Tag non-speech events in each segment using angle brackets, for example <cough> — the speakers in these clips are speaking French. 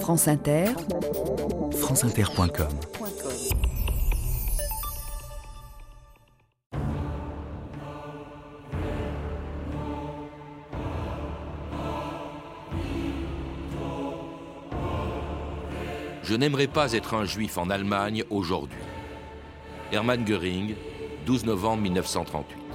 France Inter, franceinter.com Je n'aimerais pas être un juif en Allemagne aujourd'hui. Hermann Göring, 12 novembre 1938.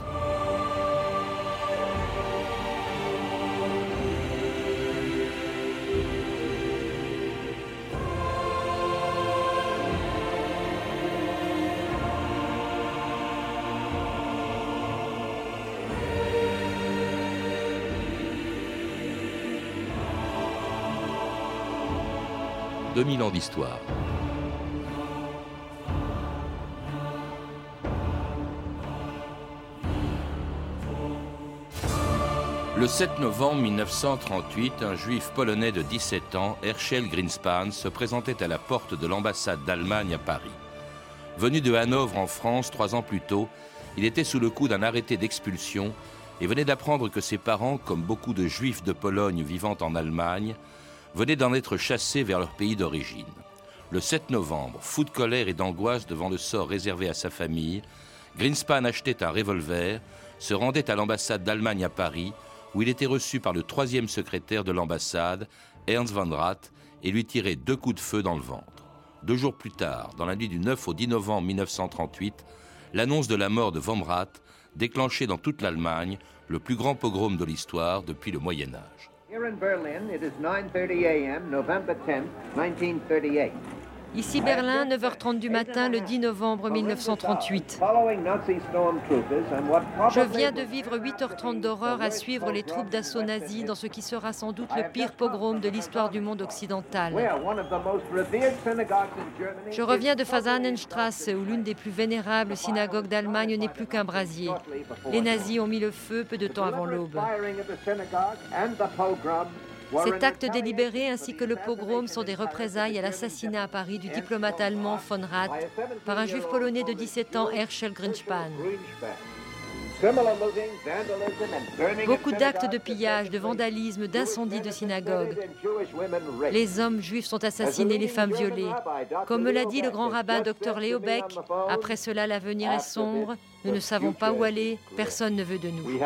2000 ans d'histoire. Le 7 novembre 1938, un juif polonais de 17 ans, Herschel Greenspan, se présentait à la porte de l'ambassade d'Allemagne à Paris. Venu de Hanovre en France trois ans plus tôt, il était sous le coup d'un arrêté d'expulsion et venait d'apprendre que ses parents, comme beaucoup de juifs de Pologne vivant en Allemagne, venaient d'en être chassés vers leur pays d'origine. Le 7 novembre, fou de colère et d'angoisse devant le sort réservé à sa famille, Greenspan achetait un revolver, se rendait à l'ambassade d'Allemagne à Paris, où il était reçu par le troisième secrétaire de l'ambassade, Ernst van Rath, et lui tirait deux coups de feu dans le ventre. Deux jours plus tard, dans la nuit du 9 au 10 novembre 1938, l'annonce de la mort de Van Rath déclenchait dans toute l'Allemagne le plus grand pogrom de l'histoire depuis le Moyen Âge. Here in Berlin, it is 9:30 a.m., November 10th, 1938. Ici Berlin, 9h30 du matin, le 10 novembre 1938. Je viens de vivre 8h30 d'horreur à suivre les troupes d'assaut nazis dans ce qui sera sans doute le pire pogrom de l'histoire du monde occidental. Je reviens de Fasanenstrasse, où l'une des plus vénérables synagogues d'Allemagne n'est plus qu'un brasier. Les nazis ont mis le feu peu de temps avant l'aube. Cet acte délibéré ainsi que le pogrom sont des représailles à l'assassinat à Paris du diplomate allemand von Rath par un juif polonais de 17 ans, Herschel Greenspan. Beaucoup d'actes de pillage, de vandalisme, d'incendie de synagogues. Les hommes juifs sont assassinés, les femmes violées. Comme me l'a dit le grand rabbin Dr Léo Beck, après cela l'avenir est sombre, nous ne savons pas où aller, personne ne veut de nous.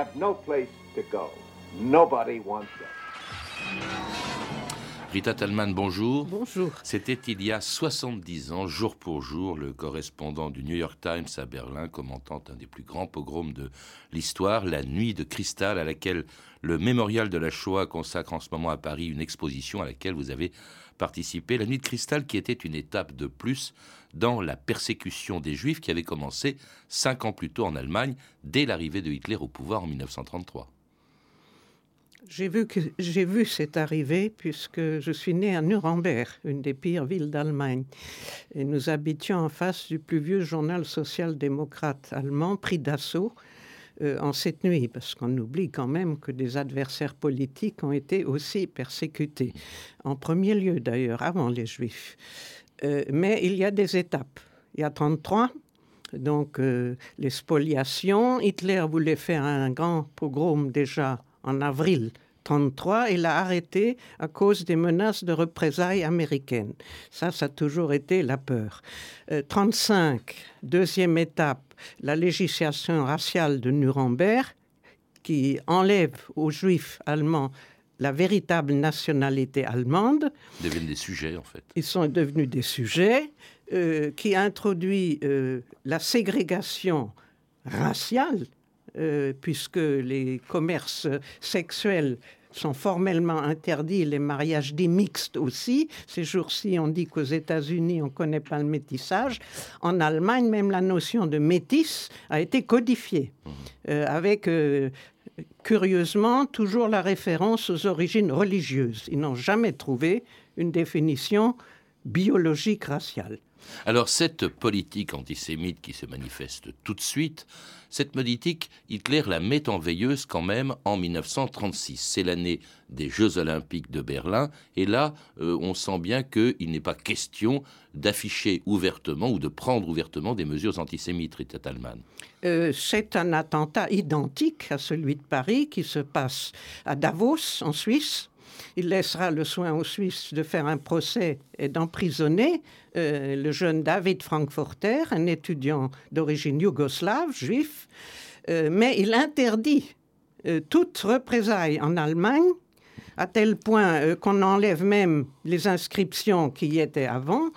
Rita Talman, bonjour. Bonjour. C'était il y a 70 ans, jour pour jour, le correspondant du New York Times à Berlin commentant un des plus grands pogroms de l'histoire, la Nuit de Cristal, à laquelle le Mémorial de la Shoah consacre en ce moment à Paris une exposition à laquelle vous avez participé. La Nuit de Cristal qui était une étape de plus dans la persécution des Juifs qui avait commencé cinq ans plus tôt en Allemagne, dès l'arrivée de Hitler au pouvoir en 1933. J'ai vu, que, j'ai vu arrivée puisque je suis né à Nuremberg, une des pires villes d'Allemagne. Et nous habitions en face du plus vieux journal social-démocrate allemand, pris d'assaut euh, en cette nuit, parce qu'on oublie quand même que des adversaires politiques ont été aussi persécutés. En premier lieu, d'ailleurs, avant les Juifs. Euh, mais il y a des étapes. Il y a 33, donc euh, les spoliations. Hitler voulait faire un grand pogrom déjà en avril 1933 il l'a arrêté à cause des menaces de représailles américaines. Ça, ça a toujours été la peur. 1935, euh, deuxième étape, la législation raciale de Nuremberg qui enlève aux juifs allemands la véritable nationalité allemande. Ils deviennent des sujets, en fait. Ils sont devenus des sujets euh, qui introduit euh, la ségrégation raciale euh, puisque les commerces sexuels sont formellement interdits, les mariages dits mixtes aussi. Ces jours-ci, on dit qu'aux États-Unis, on ne connaît pas le métissage. En Allemagne, même la notion de métis a été codifiée, mmh. euh, avec, euh, curieusement, toujours la référence aux origines religieuses. Ils n'ont jamais trouvé une définition biologique raciale. Alors cette politique antisémite qui se manifeste tout de suite, cette politique, Hitler la met en veilleuse quand même en 1936. C'est l'année des Jeux olympiques de Berlin, et là, euh, on sent bien qu'il n'est pas question d'afficher ouvertement ou de prendre ouvertement des mesures antisémites, Rita Talman. Euh, c'est un attentat identique à celui de Paris qui se passe à Davos, en Suisse, Il laissera le soin aux Suisses de faire un procès et d'emprisonner euh, le jeune David Frankfurter, un étudiant d'origine yougoslave, juif, euh, mais il interdit euh, toute représailles en Allemagne, à tel point qu'on enlève même les inscriptions qui y étaient avant,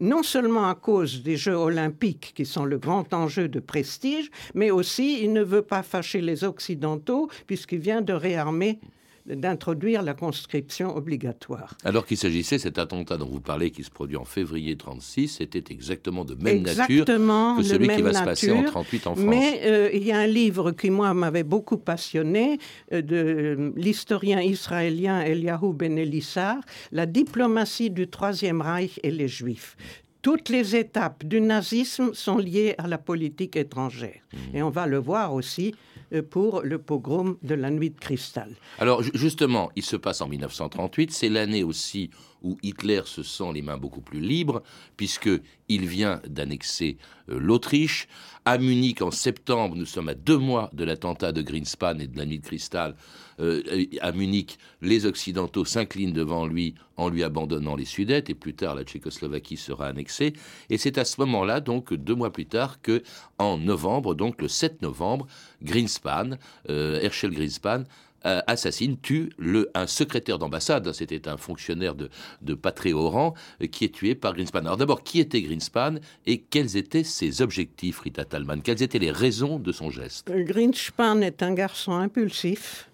non seulement à cause des Jeux olympiques qui sont le grand enjeu de prestige, mais aussi il ne veut pas fâcher les Occidentaux puisqu'il vient de réarmer d'introduire la conscription obligatoire. Alors qu'il s'agissait, cet attentat dont vous parlez, qui se produit en février 36, c'était exactement de même nature que celui qui va se passer en 38 en France. Mais euh, il y a un livre qui, moi, m'avait beaucoup passionné, euh, de l'historien israélien Eliyahu Ben Elissar, La diplomatie du Troisième Reich et les Juifs toutes les étapes du nazisme sont liées à la politique étrangère. Mmh. Et on va le voir aussi euh, pour le pogrom de la nuit de cristal. Alors justement, il se passe en 1938, c'est l'année aussi où Hitler se sent les mains beaucoup plus libres, puisqu'il vient d'annexer euh, l'Autriche. À Munich, en septembre, nous sommes à deux mois de l'attentat de Greenspan et de la nuit de cristal. Euh, à Munich, les Occidentaux s'inclinent devant lui en lui abandonnant les Sudètes, et plus tard, la Tchécoslovaquie sera annexée. Et c'est à ce moment-là, donc deux mois plus tard, que en novembre, donc le 7 novembre, Greenspan, euh, Herschel Greenspan, euh, assassine, tue le, un secrétaire d'ambassade, c'était un fonctionnaire de, de pas rang, euh, qui est tué par Greenspan. Alors d'abord, qui était Greenspan et quels étaient ses objectifs, Rita Talman Quelles étaient les raisons de son geste? Greenspan est un garçon impulsif,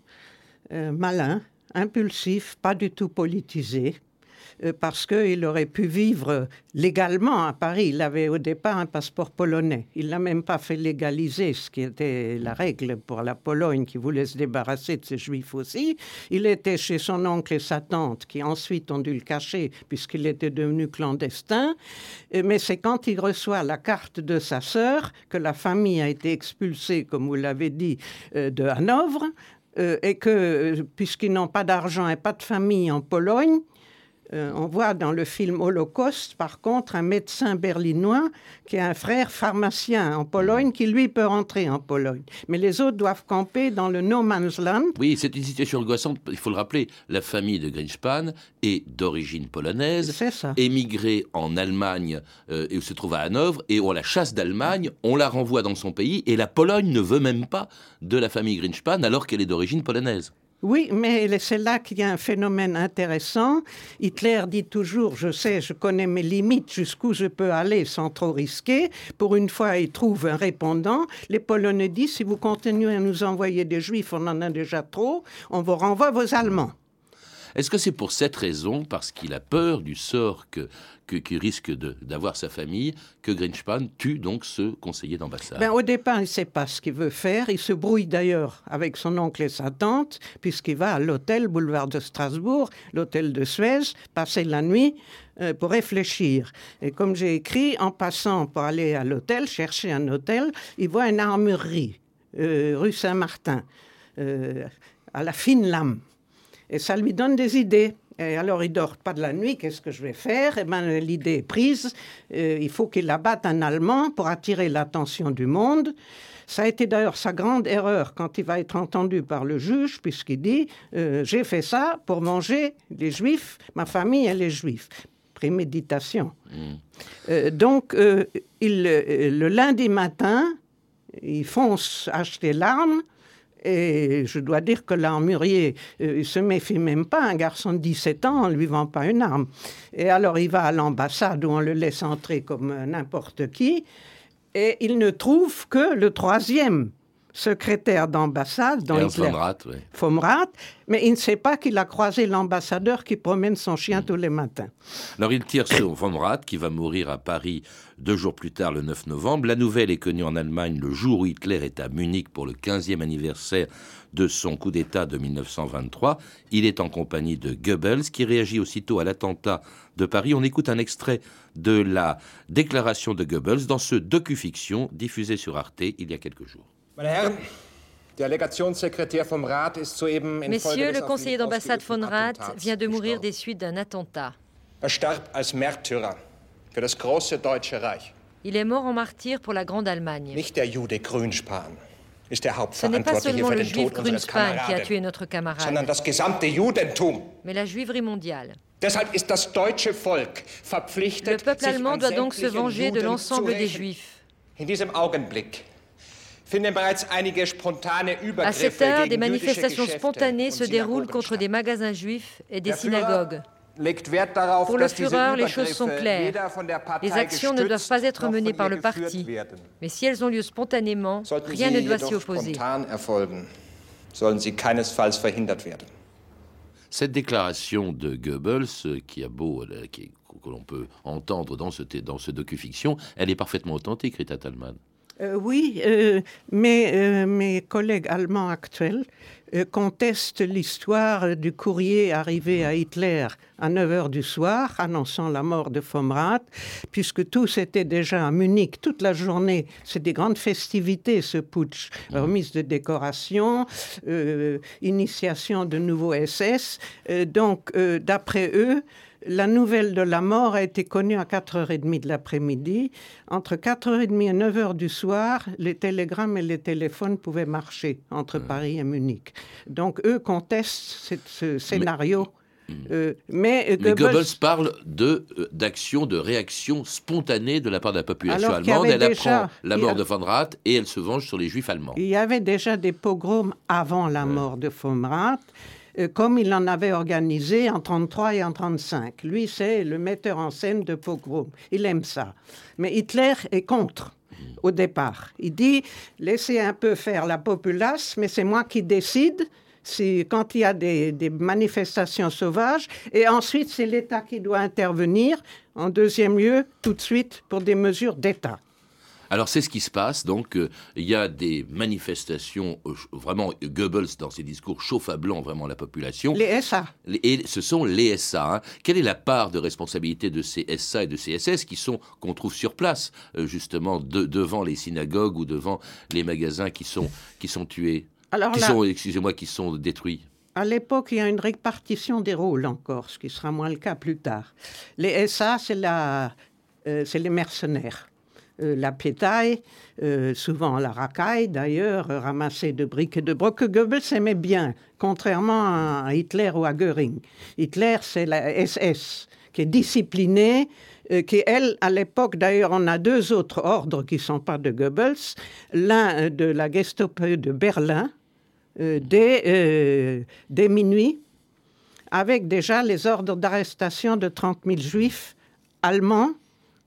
malin, impulsif, pas du tout politisé. Euh, parce qu'il aurait pu vivre légalement à Paris. Il avait au départ un passeport polonais. Il l'a même pas fait légaliser, ce qui était la règle pour la Pologne qui voulait se débarrasser de ses juifs aussi. Il était chez son oncle et sa tante qui ensuite ont dû le cacher puisqu'il était devenu clandestin. Euh, mais c'est quand il reçoit la carte de sa sœur que la famille a été expulsée, comme vous l'avez dit, euh, de Hanovre. et que, puisqu'ils n'ont pas d'argent et pas de famille en Pologne, euh, on voit dans le film Holocauste, par contre, un médecin berlinois qui a un frère pharmacien en Pologne qui, lui, peut rentrer en Pologne. Mais les autres doivent camper dans le no man's land. Oui, c'est une situation angoissante. Il faut le rappeler, la famille de Greenspan est d'origine polonaise, émigrée en Allemagne euh, et se trouve à Hanovre, et on la chasse d'Allemagne, on la renvoie dans son pays, et la Pologne ne veut même pas de la famille Greenspan alors qu'elle est d'origine polonaise. Oui, mais c'est là qu'il y a un phénomène intéressant. Hitler dit toujours, je sais, je connais mes limites, jusqu'où je peux aller sans trop risquer. Pour une fois, il trouve un répondant. Les Polonais disent, si vous continuez à nous envoyer des Juifs, on en a déjà trop, on vous renvoie vos Allemands. Est-ce que c'est pour cette raison, parce qu'il a peur du sort que, qui risque d'avoir sa famille, que Greenspan tue donc ce conseiller d'ambassade? Ben, Au départ, il ne sait pas ce qu'il veut faire. Il se brouille d'ailleurs avec son oncle et sa tante, puisqu'il va à l'hôtel boulevard de Strasbourg, l'hôtel de Suez, passer la nuit euh, pour réfléchir. Et comme j'ai écrit, en passant pour aller à l'hôtel, chercher un hôtel, il voit une armurerie, euh, rue Saint-Martin, euh, à la fine lame. Et ça lui donne des idées. Et alors, il dort pas de la nuit, qu'est-ce que je vais faire? Eh bien, l'idée est prise. Euh, il faut qu'il abatte un Allemand pour attirer l'attention du monde. Ça a été d'ailleurs sa grande erreur quand il va être entendu par le juge, puisqu'il dit euh, J'ai fait ça pour manger les Juifs, ma famille, elle est juive. Préméditation. Mmh. Euh, donc, il, le lundi matin, il fonce acheter l'arme et je dois dire que l'armurier euh, se méfie même pas. Un garçon de 17 ans, on ne lui vend pas une arme. Et alors il va à l'ambassade où on le laisse entrer comme n'importe qui. Et il ne trouve que le troisième secrétaire d'ambassade dans Hitler, Fomrat, mais il ne sait pas qu'il a croisé l'ambassadeur qui promène son chien tous les matins. Alors il tire sur Fomrat, qui va mourir à Paris deux jours plus tard, le 9 novembre. La nouvelle est connue en Allemagne le jour où Hitler est à Munich pour le 15e anniversaire de son coup d'État de 1923. Il est en compagnie de Goebbels, qui réagit aussitôt à l'attentat de Paris. On écoute un extrait de la déclaration de Goebbels dans ce docu-fiction diffusé sur Arte il y a quelques jours. Messieurs, le conseiller d'ambassade von Rath vient de mourir des suites d'un attentat. Er Il est mort en martyr pour la Grande Allemagne. Ce n'est pas seulement le juif Grünspan qui a tué notre camarade, mais la juiverie mondiale. Le peuple allemand doit donc se venger de l'ensemble des juifs. À cette heure, des manifestations spontanées se déroulent contre des magasins juifs et des synagogues. Pour le Führer, les choses sont claires. Les actions ne doivent pas être menées par le parti. Mais si elles ont lieu spontanément, rien ne doit s'y opposer. Cette déclaration de Goebbels, qui a beau, euh, que l'on peut entendre dans ce, dans ce docu-fiction, elle est parfaitement authentique, Rita Talman. Euh, oui, euh, mais euh, mes collègues allemands actuels contestent l'histoire du courrier arrivé à Hitler à 9 h du soir, annonçant la mort de Fomrat, puisque tous étaient déjà à Munich toute la journée. C'est des grandes festivités, ce putsch. Remise de décoration, initiation de nouveaux SS. donc, d'après eux, la nouvelle de la mort a été connue à 4h30 de l'après-midi. Entre 4h30 et 9h du soir, les télégrammes et les téléphones pouvaient marcher entre Paris et Munich. Donc, eux contestent ce scénario. Euh, mais, Goebbels... parle de euh, d'action, de réaction spontanée de la part de la population allemande. Elle apprend la mort de von Rath et elle se venge sur les juifs allemands. Il y avait déjà des pogroms avant la mort de von Rath. Euh, comme il en avait organisé en 33 et en 35. Lui, c'est le metteur en scène de pogrom. Il aime ça. Mais Hitler est contre au départ. Il dit laissez un peu faire la populace, mais c'est moi qui décide. Quand il y a des, des manifestations sauvages, et ensuite c'est l'État qui doit intervenir. En deuxième lieu, tout de suite pour des mesures d'État. Alors c'est ce qui se passe, donc euh, il y a des manifestations, euh, vraiment Goebbels dans ses discours chauffe à blanc vraiment la population. Les SA. Et ce sont les SA. Hein. Quelle est la part de responsabilité de ces SA et de ces SS qui sont qu'on trouve sur place, euh, justement devant les synagogues ou devant les magasins qui sont qui sont tués, Alors, qui sont, excusez-moi, qui sont détruits? À l'époque, il y a une répartition des rôles encore, ce qui sera moins le cas plus tard. Les SA, c'est la, c'est les mercenaires. Euh, la pétaille, euh, souvent la racaille d'ailleurs, ramassée de briques et de brocs, que Goebbels aimait bien, contrairement à Hitler ou à Göring. Hitler, c'est la SS, qui est disciplinée, euh, qui, elle, à l'époque, d'ailleurs, on a deux autres ordres qui ne sont pas de Goebbels. L'un de la Gestapo de Berlin, dès minuit, avec déjà les ordres d'arrestation de 30 000 juifs allemands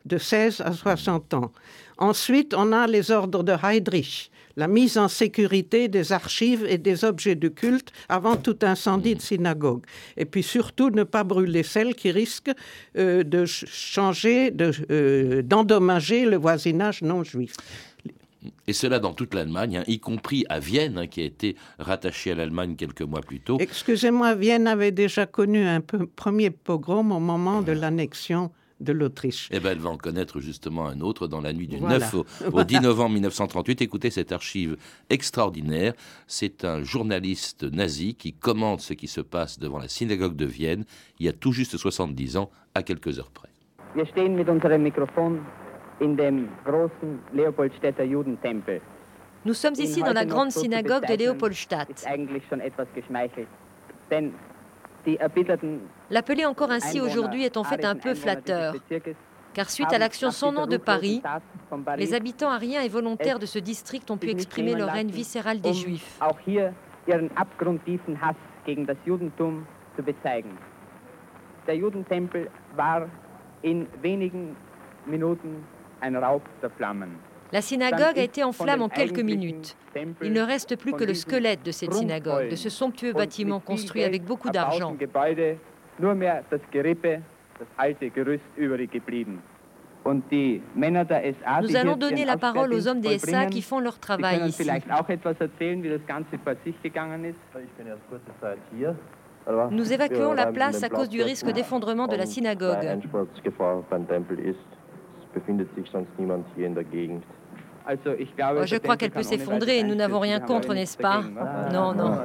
de 16 à 60 ans. Ensuite, on a les ordres de Heydrich, la mise en sécurité des archives et des objets de culte avant tout incendie de synagogue. Et puis surtout, ne pas brûler celles qui risquent euh, de changer, euh, d'endommager le voisinage non juif. Et cela dans toute l'Allemagne, hein, y compris à Vienne, hein, qui a été rattachée à l'Allemagne quelques mois plus tôt. Excusez-moi, Vienne avait déjà connu un premier pogrom au moment de l'annexion de l'Autriche. Eh bien, elle va en connaître justement un autre dans la nuit du 9 au, <laughs> 10 novembre 1938. Écoutez cette archive extraordinaire. C'est un journaliste nazi qui commente ce qui se passe devant la synagogue de Vienne il y a tout juste 70 ans, à quelques heures près. Wir stehen mit unserem Mikrofon in dem großen Leopoldstädter Judentempel. Nous sommes ici dans la grande synagogue de Leopoldstadt. L'appeler encore ainsi aujourd'hui est en fait un peu flatteur, car suite à l'action sans nom de Paris, les habitants ariens et volontaires de ce district ont pu exprimer leur haine viscérale des Juifs. Der Judentempel war in wenigen Minuten ein Raub der Flammen. La synagogue a été en flammes en quelques minutes. Il ne reste plus que le squelette de cette synagogue, de ce somptueux bâtiment construit avec beaucoup d'argent. Nous allons donner la parole aux hommes des SA qui font leur travail ici. Nous évacuons la place à cause du risque d'effondrement de la synagogue. Oh, je crois qu'elle peut s'effondrer. Nous n'avons rien contre, n'est-ce pas Non, non.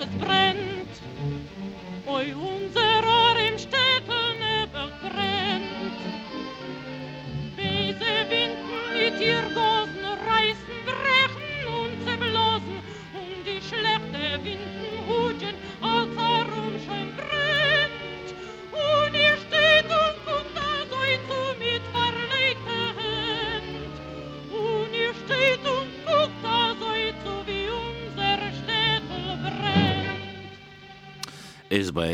es brennt. Oi, unser Ohr im Städten überbrennt. Böse Winden mit ihr Gosen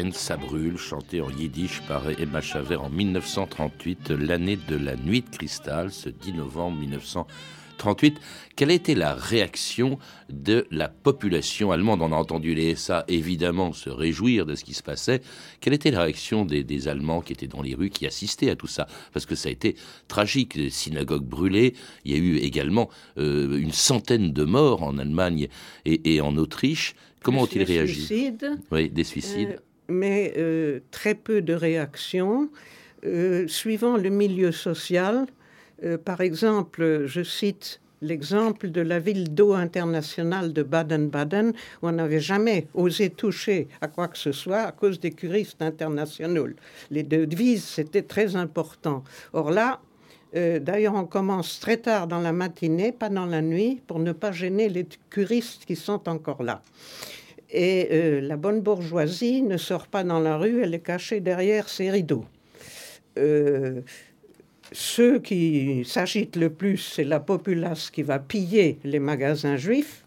Esbraen, ça brûle, chanté en yiddish par Emma Chavert en 1938, l'année de la nuit de cristal, ce 10 novembre 1938. Quelle a été la réaction de la population allemande? On a entendu les SA évidemment se réjouir de ce qui se passait. Quelle était la réaction des, des Allemands qui étaient dans les rues, qui assistaient à tout ça? Parce que ça a été tragique, les synagogues brûlées. Il y a eu également euh, une centaine de morts en Allemagne et, et en Autriche. Comment ont-ils réagi? suicides, Oui, des suicides. euh, mais euh, très peu de réactions. Euh, suivant le milieu social, euh, par exemple, je cite l'exemple de la ville d'eau internationale de Baden-Baden, où on n'avait jamais osé toucher à quoi que ce soit à cause des curistes internationaux. Les devises, c'était très important. Or là, D'ailleurs, on commence très tard dans la matinée, pas dans la nuit, pour ne pas gêner les curistes qui sont encore là. Et euh, la bonne bourgeoisie ne sort pas dans la rue, elle est cachée derrière ses rideaux. Euh, ceux qui s'agitent le plus, c'est la populace qui va piller les magasins juifs.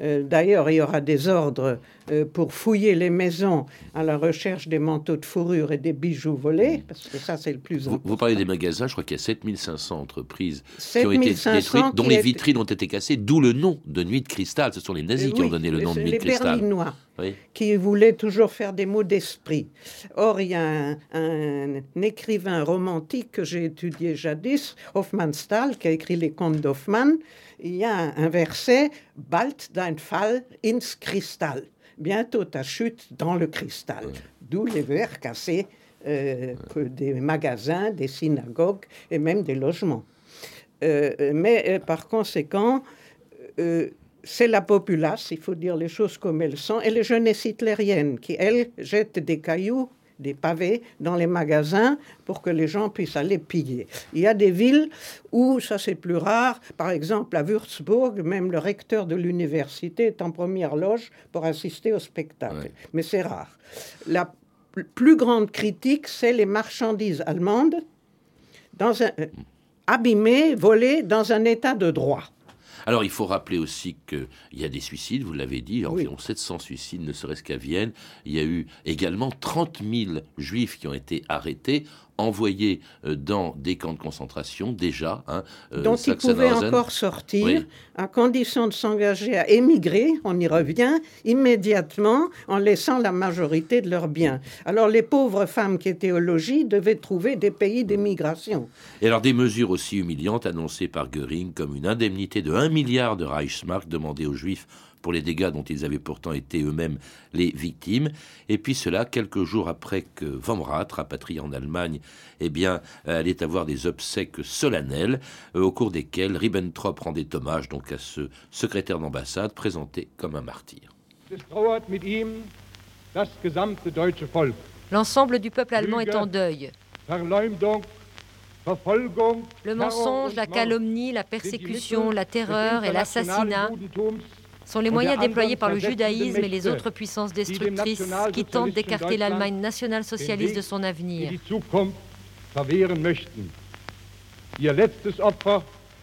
Euh, D'ailleurs, il y aura des ordres euh, pour fouiller les maisons à la recherche des manteaux de fourrure et des bijoux volés, parce que ça, c'est le plus Vous, important. vous parlez des magasins, je crois qu'il y a 7500 entreprises qui ont été 7500 détruites, dont qui les vitrines ont été cassées, d'où le nom de Nuit de Cristal. Ce sont les nazis qui Oui, ont donné le nom de Nuit les de Cristal. Berlinois. Oui. qui voulait toujours faire des mots d'esprit. Or, il y a un, un écrivain romantique que j'ai étudié jadis, Hofmannsthal, qui a écrit les contes d'Hoffmann. Il y a un, un verset Bald dein Fall ins Kristall. Bientôt ta chute dans le cristal. D'où les verres cassés euh, des magasins, des synagogues et même des logements. Euh, mais euh, par conséquent, c'est la populace, il faut dire les choses comme elles sont, et les jeunesses hitlériennes qui, elles, jettent des cailloux, des pavés dans les magasins pour que les gens puissent aller piller. Il y a des villes où ça c'est plus rare, par exemple à Würzburg, même le recteur de l'université est en première loge pour assister au spectacle. Ouais. Mais c'est rare. La plus grande critique, c'est les marchandises allemandes dans un, euh, abîmées, volées dans un état de droit. Alors, il faut rappeler aussi qu'il y a des suicides, vous l'avez dit, Oui. environ 700 suicides, ne serait-ce qu'à Vienne. Il y a eu également 30 000 juifs qui ont été arrêtés, envoyés euh, dans des camps de concentration, déjà. Hein, euh, dont ils pouvaient encore sortir, Oui. à condition de s'engager à émigrer, on y revient, immédiatement, en laissant la majorité de leurs biens. Alors les pauvres femmes qui étaient au logis devaient trouver des pays d'émigration. Et alors des mesures aussi humiliantes annoncées par Göring comme une indemnité de 1 milliard de Reichsmark demandée aux Juifs pour les dégâts dont ils avaient pourtant été eux-mêmes les victimes. Et puis cela, quelques jours après que Vom Rath, rapatrié en Allemagne, eh bien, allait avoir des obsèques solennelles, euh, au cours desquelles Ribbentrop rendait hommage donc à ce secrétaire d'ambassade présenté comme un martyr. L'ensemble du peuple allemand est en deuil. Le mensonge, la calomnie, la persécution, la terreur et l'assassinat sont les moyens déployés par le judaïsme et les autres puissances destructrices qui tentent d'écarter l'Allemagne nationale-socialiste de son avenir.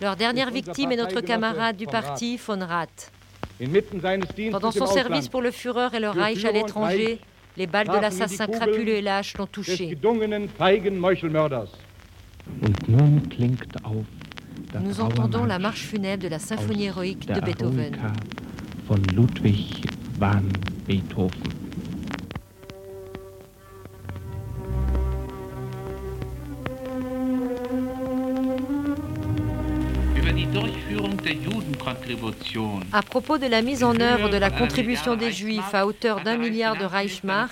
Leur dernière victime est notre camarade du parti, von Rath. Pendant son service pour le Führer et le Reich à l'étranger, les balles de l'assassin crapuleux et lâche l'ont touché. Nous entendons la marche funèbre de la symphonie héroïque de Beethoven. Von Ludwig van Beethoven. À propos de la mise en œuvre de la contribution des Juifs à hauteur d'un milliard de Reichsmark,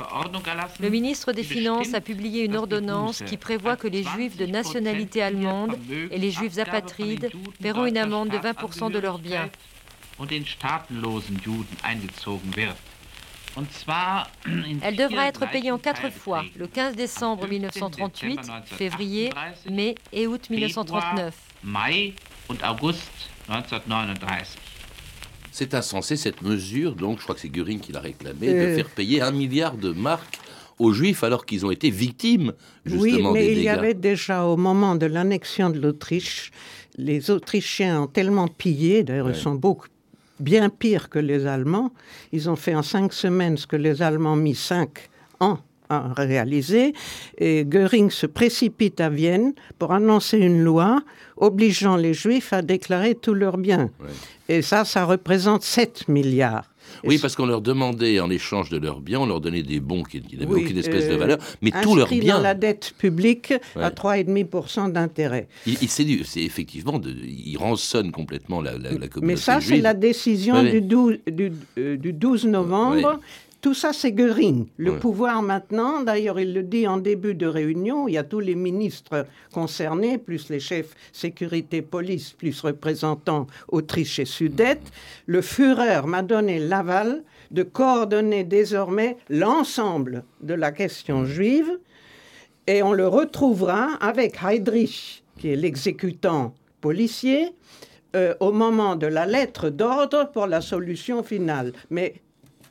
le ministre des Finances a publié une ordonnance qui prévoit que les Juifs de nationalité allemande et les Juifs apatrides paieront une amende de 20% de leurs biens. Und den staatenlosen Juden eingezogen wird. <clears throat> Elle devra être payée en quatre fois, le 15 décembre 1938, février, mai et août 1939. C'est insensé cette mesure, donc je crois que c'est Göring qui l'a réclamé, de euh. faire payer un milliard de marques aux Juifs alors qu'ils ont été victimes justement oui, mais il y avait déjà au moment de l'annexion de l'Autriche, les Autrichiens ont tellement pillé, d'ailleurs ils sont beaucoup bien pires que les Allemands. Ils ont fait en cinq semaines ce que les Allemands ont mis cinq ans à réaliser. Et Göring se précipite à Vienne pour annoncer une loi obligeant les Juifs à déclarer tous leurs biens. Et ça, ça représente 7 milliards. Oui, parce qu'on leur demandait, en échange de leurs biens, on leur donnait des bons qui, n'avaient aucune espèce de euh, valeur, mais tous leurs biens. dans la dette publique à 3,5% d'intérêt. Il, c'est effectivement, de, il rançonne complètement la, la, communauté Mais ça, c'est la décision du, 12, du, euh, du 12 novembre tout ça, c'est Göring. Le pouvoir maintenant, d'ailleurs, il le dit en début de réunion, il y a tous les ministres concernés, plus les chefs sécurité police, plus représentants Autriche et Sudète. Le Führer m'a donné l'aval de coordonner désormais l'ensemble de la question juive et on le retrouvera avec Heydrich, qui est l'exécutant policier, euh, au moment de la lettre d'ordre pour la solution finale. Mais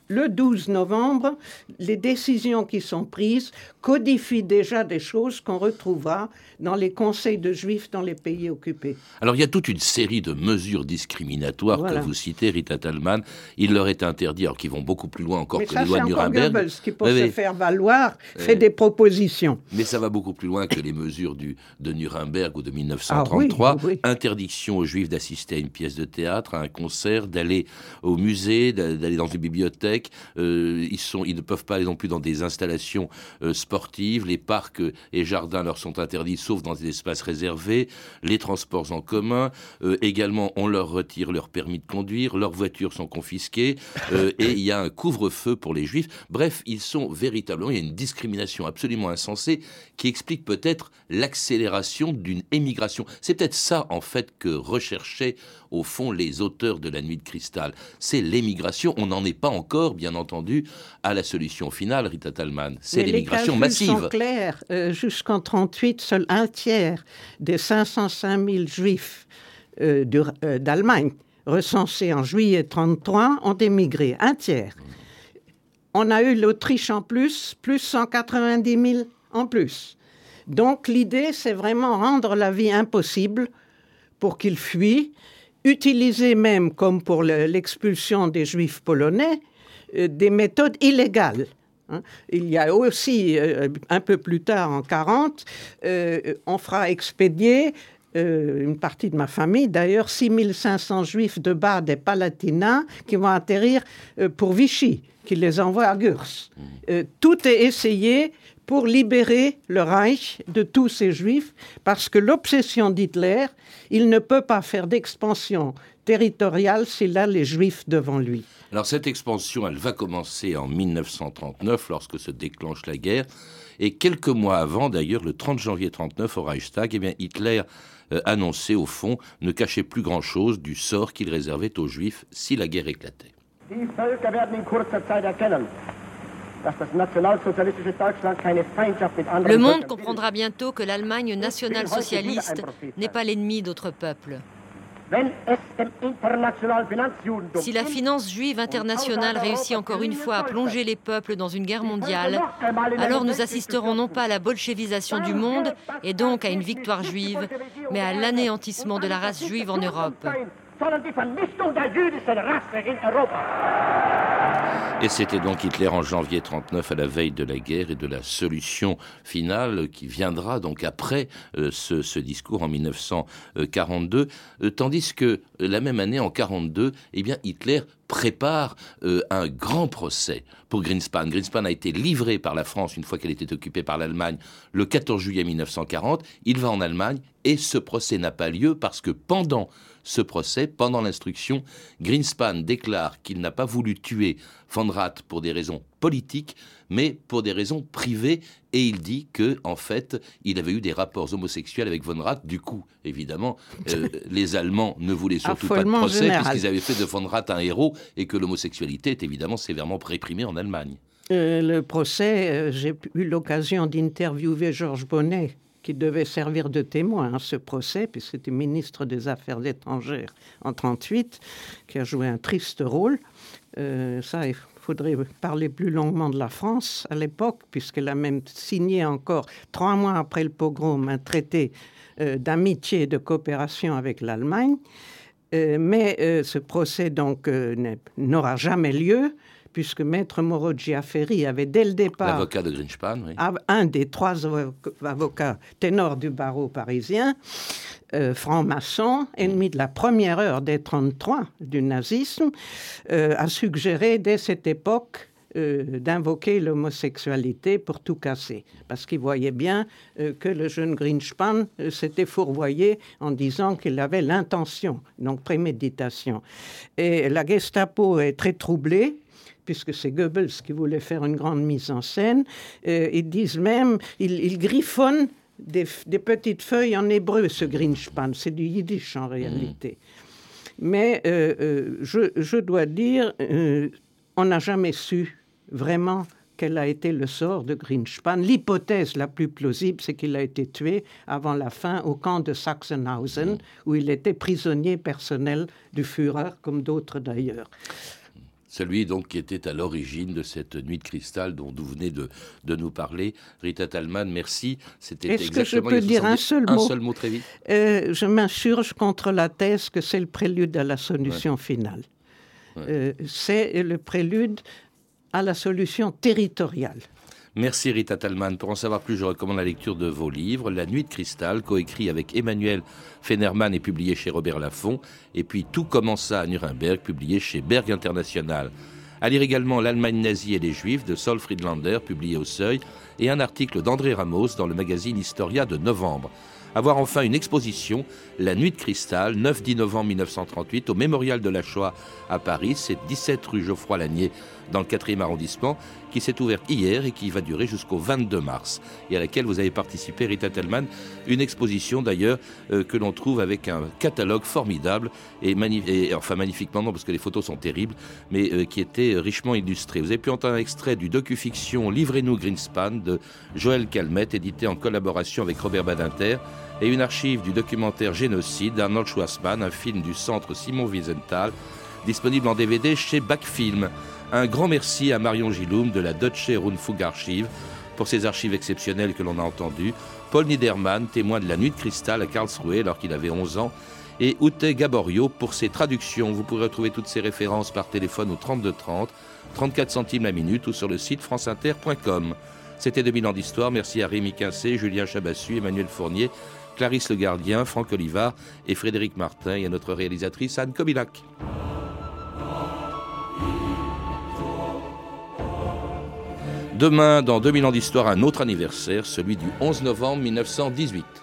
le 12 novembre, les décisions qui sont prises codifient déjà des choses qu'on retrouvera dans les conseils de juifs dans les pays occupés. Alors il y a toute une série de mesures discriminatoires que vous citez, Rita Talman. Il leur est interdit, alors qu'ils vont beaucoup plus loin encore que les lois de Nuremberg. Ce qui, pour se faire valoir, fait des propositions. Mais ça va beaucoup plus loin que les mesures du, de Nuremberg ou de 1933. Ah Interdiction aux juifs d'assister à une pièce de théâtre, à un concert, d'aller au musée, d'aller dans une bibliothèque euh, ils, sont, ils ne peuvent pas aller non plus dans des installations euh, sportives. Les parcs et jardins leur sont interdits, sauf dans des espaces réservés. Les transports en commun. Euh, également, on leur retire leur permis de conduire. Leurs voitures sont confisquées. <laughs> et il y a un couvre-feu pour les juifs. Bref, ils sont véritablement. Il y a une discrimination absolument insensée qui explique peut-être l'accélération d'une émigration. C'est peut-être ça, en fait, que recherchaient au fond les auteurs de La Nuit de Cristal. C'est l'émigration. On n'en est pas encore, bien entendu, à la solution finale, Rita Talman. C'est l'émigration massive. Sont clairs. Euh, jusqu'en 38, seul un tiers des 505 000 juifs euh, euh, d'Allemagne recensés en juillet 33 ont émigré. Un tiers. On a eu l'Autriche en plus, plus 190 000 en plus. Donc l'idée, c'est vraiment rendre la vie impossible pour qu'ils fuient utiliser même, comme pour l'expulsion des juifs polonais, euh, des méthodes illégales. Hein. Il y a aussi, euh, un peu plus tard, en 40, euh, on fera expédier une partie de ma famille, d'ailleurs 6500 juifs de Bade et Palatina qui vont atterrir pour Vichy, qui les envoie à Gurs. Mmh. tout est essayé pour libérer le Reich de tous ces juifs, parce que l'obsession d'Hitler, il ne peut pas faire d'expansion territoriale s'il a les juifs devant lui. Alors cette expansion, elle va commencer en 1939 lorsque se déclenche la guerre. Et quelques mois avant, d'ailleurs, le 30 janvier 1939 au Reichstag, eh bien, Hitler euh, annonçait au fond ne cachait plus grand-chose du sort qu'il réservait aux Juifs si la guerre éclatait. Le monde comprendra bientôt que l'Allemagne nationale-socialiste n'est pas l'ennemi d'autres peuples. Si la finance juive internationale réussit encore une fois à plonger les peuples dans une guerre mondiale, alors nous assisterons non pas à la bolchevisation du monde et donc à une victoire juive, mais à l'anéantissement de la race juive en Europe. Et c'était donc Hitler en janvier 39 à la veille de la guerre et de la solution finale qui viendra donc après euh, ce, discours en 1942, euh, tandis que euh, la même année en 42, eh bien Hitler prépare un grand procès pour Greenspan. Greenspan a été livré par la France une fois qu'elle était occupée par l'Allemagne le 14 juillet 1940. Il va en Allemagne et ce procès n'a pas lieu parce que pendant ce procès, pendant l'instruction, Greenspan déclare qu'il n'a pas voulu tuer Von Rath pour des raisons politique, mais pour des raisons privées. Et il dit que, en fait, il avait eu des rapports homosexuels avec von Rath. Du coup, évidemment, euh, <laughs> les Allemands ne voulaient surtout pas de procès puisqu'ils avaient fait de von Rath un héros et que l'homosexualité est évidemment sévèrement réprimée en Allemagne. Euh, le procès, euh, j'ai eu l'occasion d'interviewer Georges Bonnet, qui devait servir de témoin à ce procès, puisque c'était ministre des Affaires étrangères en 1938, qui a joué un triste rôle. Euh, ça, il faudrait parler plus longuement de la France à l'époque, puisqu'elle a même signé encore, trois mois après le pogrom, un traité d'amitié et de coopération avec l'Allemagne. mais ce procès donc n'aura jamais lieu puisque Maître Moreau Giaferi avait dès le départ... L'avocat de Greenspan, oui. Un des trois avocats ténors du barreau parisien, euh, franc-maçon, ennemi de la première heure des 33 du nazisme, euh, a suggéré dès cette époque euh, d'invoquer l'homosexualité pour tout casser, parce qu'il voyait bien que le jeune Greenspan s'était fourvoyé en disant qu'il avait l'intention, donc préméditation. Et la Gestapo est très troublée puisque c'est Goebbels qui voulait faire une grande mise en scène. Euh, ils disent même, ils, griffonnent des, petites feuilles en hébreu, ce Grinspan. C'est du yiddish en réalité. Mais euh, euh, je, dois dire, on n'a jamais su vraiment quel a été le sort de Grinspan. L'hypothèse la plus plausible, c'est qu'il a été tué avant la fin au camp de Sachsenhausen, où il était prisonnier personnel du Führer, comme d'autres d'ailleurs celui donc qui était à l'origine de cette nuit de cristal dont vous venez de, de nous parler. Rita Talman, merci. C'était Est-ce que je peux dire un seul mot Un seul mot très vite. Euh, je m'insurge contre la thèse que c'est le prélude à la solution finale. Euh, c'est le prélude à la solution territoriale. Merci Rita Talman. Pour en savoir plus, je recommande la lecture de vos livres. La Nuit de Cristal, coécrit avec Emmanuel Fenerman et publié chez Robert Laffont. Et puis Tout commença à Nuremberg, publié chez Berg International. À lire également L'Allemagne nazie et les Juifs de Sol Friedlander, publié au Seuil. Et un article d'André Ramos dans le magazine Historia de novembre avoir enfin une exposition, La Nuit de Cristal, 9-10 novembre 1938, au Mémorial de la Shoah à Paris. C'est 17 rue Geoffroy Lanier, dans le 4e arrondissement, qui s'est ouverte hier et qui va durer jusqu'au 22 mars, et à laquelle vous avez participé, Rita Tellman. Une exposition d'ailleurs euh, que l'on trouve avec un catalogue formidable, et, enfin magnifiquement non, parce que les photos sont terribles, mais euh, qui était richement illustré. Vous avez pu entendre un extrait du docu-fiction Livrez-nous Greenspan de Joël Calmette, édité en collaboration avec Robert Badinter et une archive du documentaire Génocide d'Arnold Schwarzman, un film du centre Simon Wiesenthal, disponible en DVD chez Backfilm. Un grand merci à Marion Giloum de la Deutsche Rundfunk Archive pour ces archives exceptionnelles que l'on a entendues, Paul Niedermann, témoin de la nuit de cristal à Karlsruhe alors qu'il avait 11 ans, et Ute Gaborio pour ses traductions. Vous pourrez retrouver toutes ces références par téléphone au 32 30, 34 centimes la minute ou sur le site franceinter.com. C'était 2000 ans d'histoire. Merci à Rémi Quincé, Julien Chabassu, Emmanuel Fournier, Clarisse Le Gardien, Franck Olivard et Frédéric Martin et à notre réalisatrice Anne Kobilac. Demain, dans 2000 ans d'histoire, un autre anniversaire, celui du 11 novembre 1918.